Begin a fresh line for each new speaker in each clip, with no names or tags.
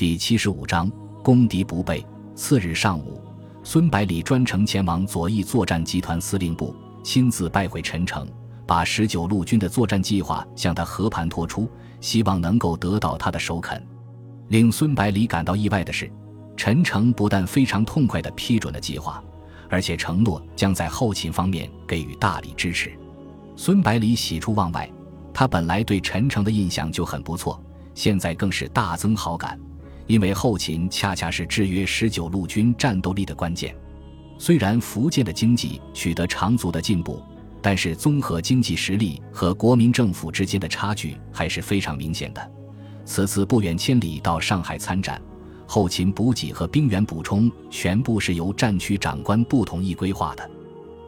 第七十五章攻敌不备。次日上午，孙百里专程前往左翼作战集团司令部，亲自拜会陈诚，把十九路军的作战计划向他和盘托出，希望能够得到他的首肯。令孙百里感到意外的是，陈诚不但非常痛快地批准了计划，而且承诺将在后勤方面给予大力支持。孙百里喜出望外，他本来对陈诚的印象就很不错，现在更是大增好感。因为后勤恰恰是制约十九路军战斗力的关键。虽然福建的经济取得长足的进步，但是综合经济实力和国民政府之间的差距还是非常明显的。此次不远千里到上海参战，后勤补给和兵员补充全部是由战区长官不同意规划的。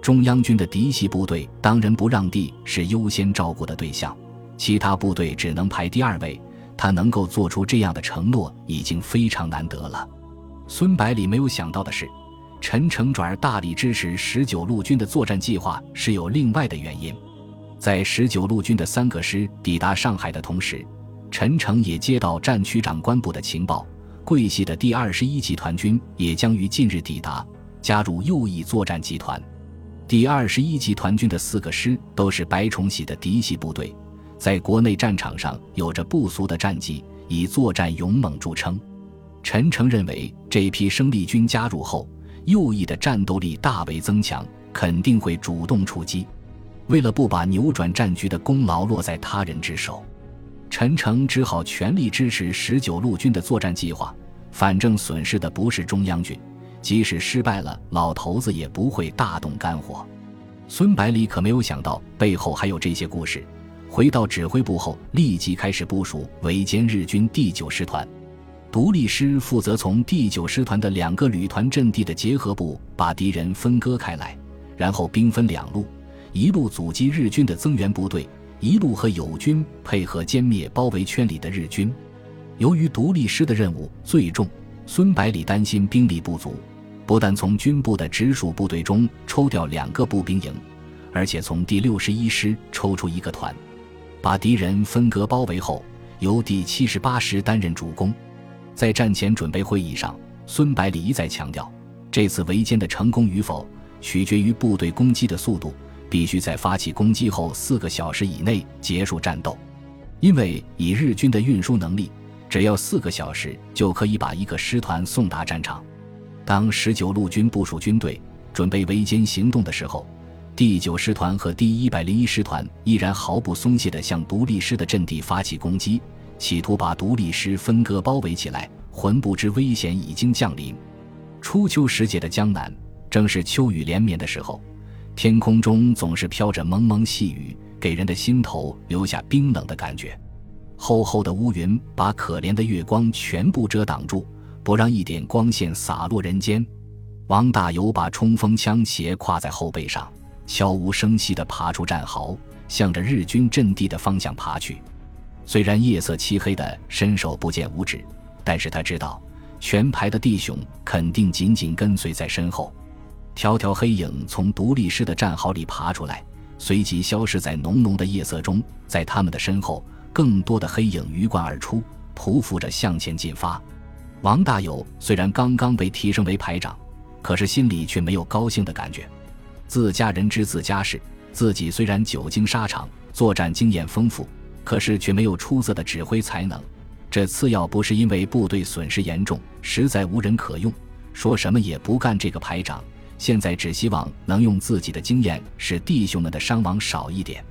中央军的嫡系部队当仁不让地是优先照顾的对象，其他部队只能排第二位。他能够做出这样的承诺，已经非常难得了。孙百里没有想到的是，陈诚转而大力支持十九路军的作战计划是有另外的原因。在十九路军的三个师抵达上海的同时，陈诚也接到战区长官部的情报，桂系的第二十一集团军也将于近日抵达，加入右翼作战集团。第二十一集团军的四个师都是白崇禧的嫡系部队。在国内战场上有着不俗的战绩，以作战勇猛著称。陈诚认为，这批生力军加入后，右翼的战斗力大为增强，肯定会主动出击。为了不把扭转战局的功劳落在他人之手，陈诚只好全力支持十九路军的作战计划。反正损失的不是中央军，即使失败了，老头子也不会大动肝火。孙百里可没有想到，背后还有这些故事。回到指挥部后，立即开始部署围歼日军第九师团。独立师负责从第九师团的两个旅团阵地的结合部把敌人分割开来，然后兵分两路，一路阻击日军的增援部队，一路和友军配合歼灭包围圈里的日军。由于独立师的任务最重，孙百里担心兵力不足，不但从军部的直属部队中抽调两个步兵营，而且从第六十一师抽出一个团。把敌人分割包围后，由第七十八师担任主攻。在战前准备会议上，孙百里一再强调，这次围歼的成功与否取决于部队攻击的速度，必须在发起攻击后四个小时以内结束战斗。因为以日军的运输能力，只要四个小时就可以把一个师团送达战场。当十九路军部署军队准备围歼行动的时候。第九师团和第一百零一师团依然毫不松懈地向独立师的阵地发起攻击，企图把独立师分割包围起来。浑不知危险已经降临。初秋时节的江南，正是秋雨连绵的时候，天空中总是飘着蒙蒙细雨，给人的心头留下冰冷的感觉。厚厚的乌云把可怜的月光全部遮挡住，不让一点光线洒落人间。王大猷把冲锋枪斜挎在后背上。悄无声息地爬出战壕，向着日军阵地的方向爬去。虽然夜色漆黑的伸手不见五指，但是他知道全排的弟兄肯定紧紧跟随在身后。条条黑影从独立师的战壕里爬出来，随即消失在浓浓的夜色中。在他们的身后，更多的黑影鱼贯而出，匍匐着向前进发。王大有虽然刚刚被提升为排长，可是心里却没有高兴的感觉。自家人知自家事，自己虽然久经沙场，作战经验丰富，可是却没有出色的指挥才能。这次要不是因为部队损失严重，实在无人可用，说什么也不干这个排长。现在只希望能用自己的经验，使弟兄们的伤亡少一点。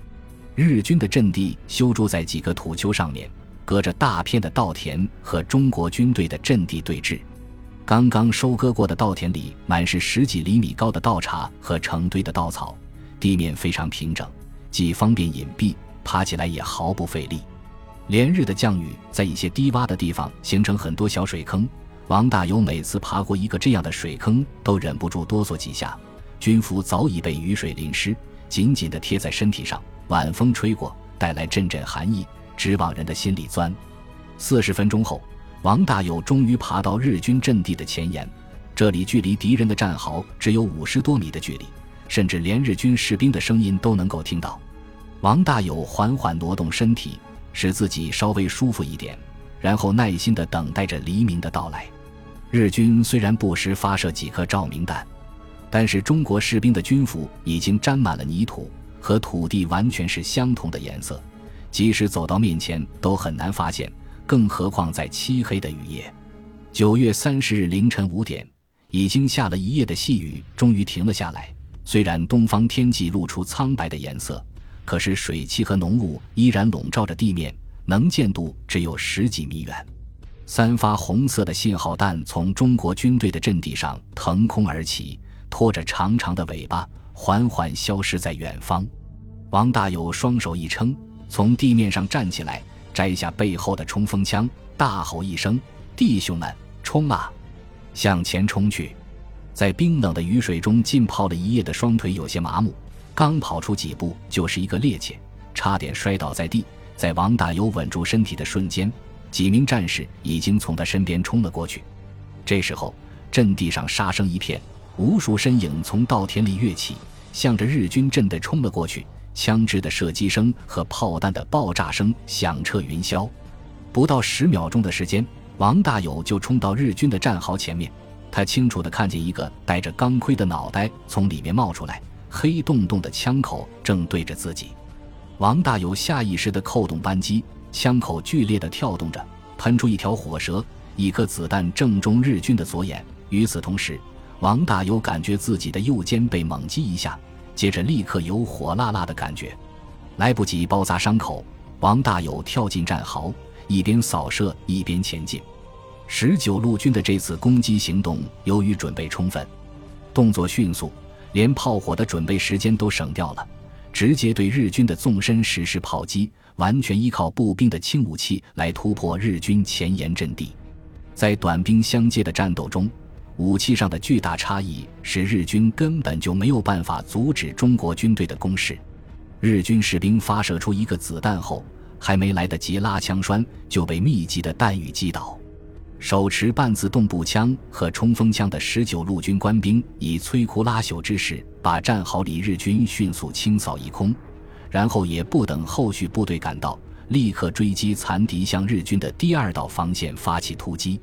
日军的阵地修筑在几个土丘上面，隔着大片的稻田，和中国军队的阵地对峙。刚刚收割过的稻田里满是十几厘米高的稻茬和成堆的稻草，地面非常平整，既方便隐蔽，爬起来也毫不费力。连日的降雨在一些低洼的地方形成很多小水坑，王大有每次爬过一个这样的水坑，都忍不住哆嗦几下。军服早已被雨水淋湿，紧紧地贴在身体上，晚风吹过，带来阵阵寒意，直往人的心里钻。四十分钟后。王大有终于爬到日军阵地的前沿，这里距离敌人的战壕只有五十多米的距离，甚至连日军士兵的声音都能够听到。王大有缓缓挪动身体，使自己稍微舒服一点，然后耐心地等待着黎明的到来。日军虽然不时发射几颗照明弹，但是中国士兵的军服已经沾满了泥土，和土地完全是相同的颜色，即使走到面前都很难发现，更何况在漆黑的雨夜。九月三十日凌晨五点，已经下了一夜的细雨终于停了下来。虽然东方天际露出苍白的颜色，可是水汽和浓雾依然笼罩着地面，能见度只有十几米远。三发红色的信号弹从中国军队的阵地上腾空而起，拖着长长的尾巴，缓缓消失在远方。王大有双手一撑，从地面上站起来，摘下背后的冲锋枪，大吼一声：“弟兄们，冲啊！向前冲去！”在冰冷的雨水中浸泡了一夜的双腿有些麻木，刚跑出几步就是一个趔趄，差点摔倒在地。在王大有稳住身体的瞬间，几名战士已经从他身边冲了过去。这时候，阵地上杀声一片，无数身影从稻田里跃起，向着日军阵地冲了过去。枪支的射击声和炮弹的爆炸声响彻云霄。不到十秒钟的时间，王大有就冲到日军的战壕前面。他清楚地看见一个带着钢盔的脑袋从里面冒出来，黑洞洞的枪口正对着自己。王大有下意识地扣动扳机，枪口剧烈地跳动着，喷出一条火舌，一颗子弹正中日军的左眼。与此同时，王大有感觉自己的右肩被猛击一下，接着立刻有火辣辣的感觉，来不及包扎伤口，王大有跳进战壕，一边扫射一边前进。十九路军的这次攻击行动，由于准备充分，动作迅速，连炮火的准备时间都省掉了，直接对日军的纵深实施炮击，完全依靠步兵的轻武器来突破日军前沿阵地。在短兵相接的战斗中，武器上的巨大差异使日军根本就没有办法阻止中国军队的攻势。日军士兵发射出一个子弹后，还没来得及拉枪栓，就被密集的弹雨击倒。手持半自动步枪和冲锋枪的十九路军官兵，以摧枯拉朽之势把战壕里日军迅速清扫一空，然后也不等后续部队赶到，立刻追击残敌，向日军的第二道防线发起突击。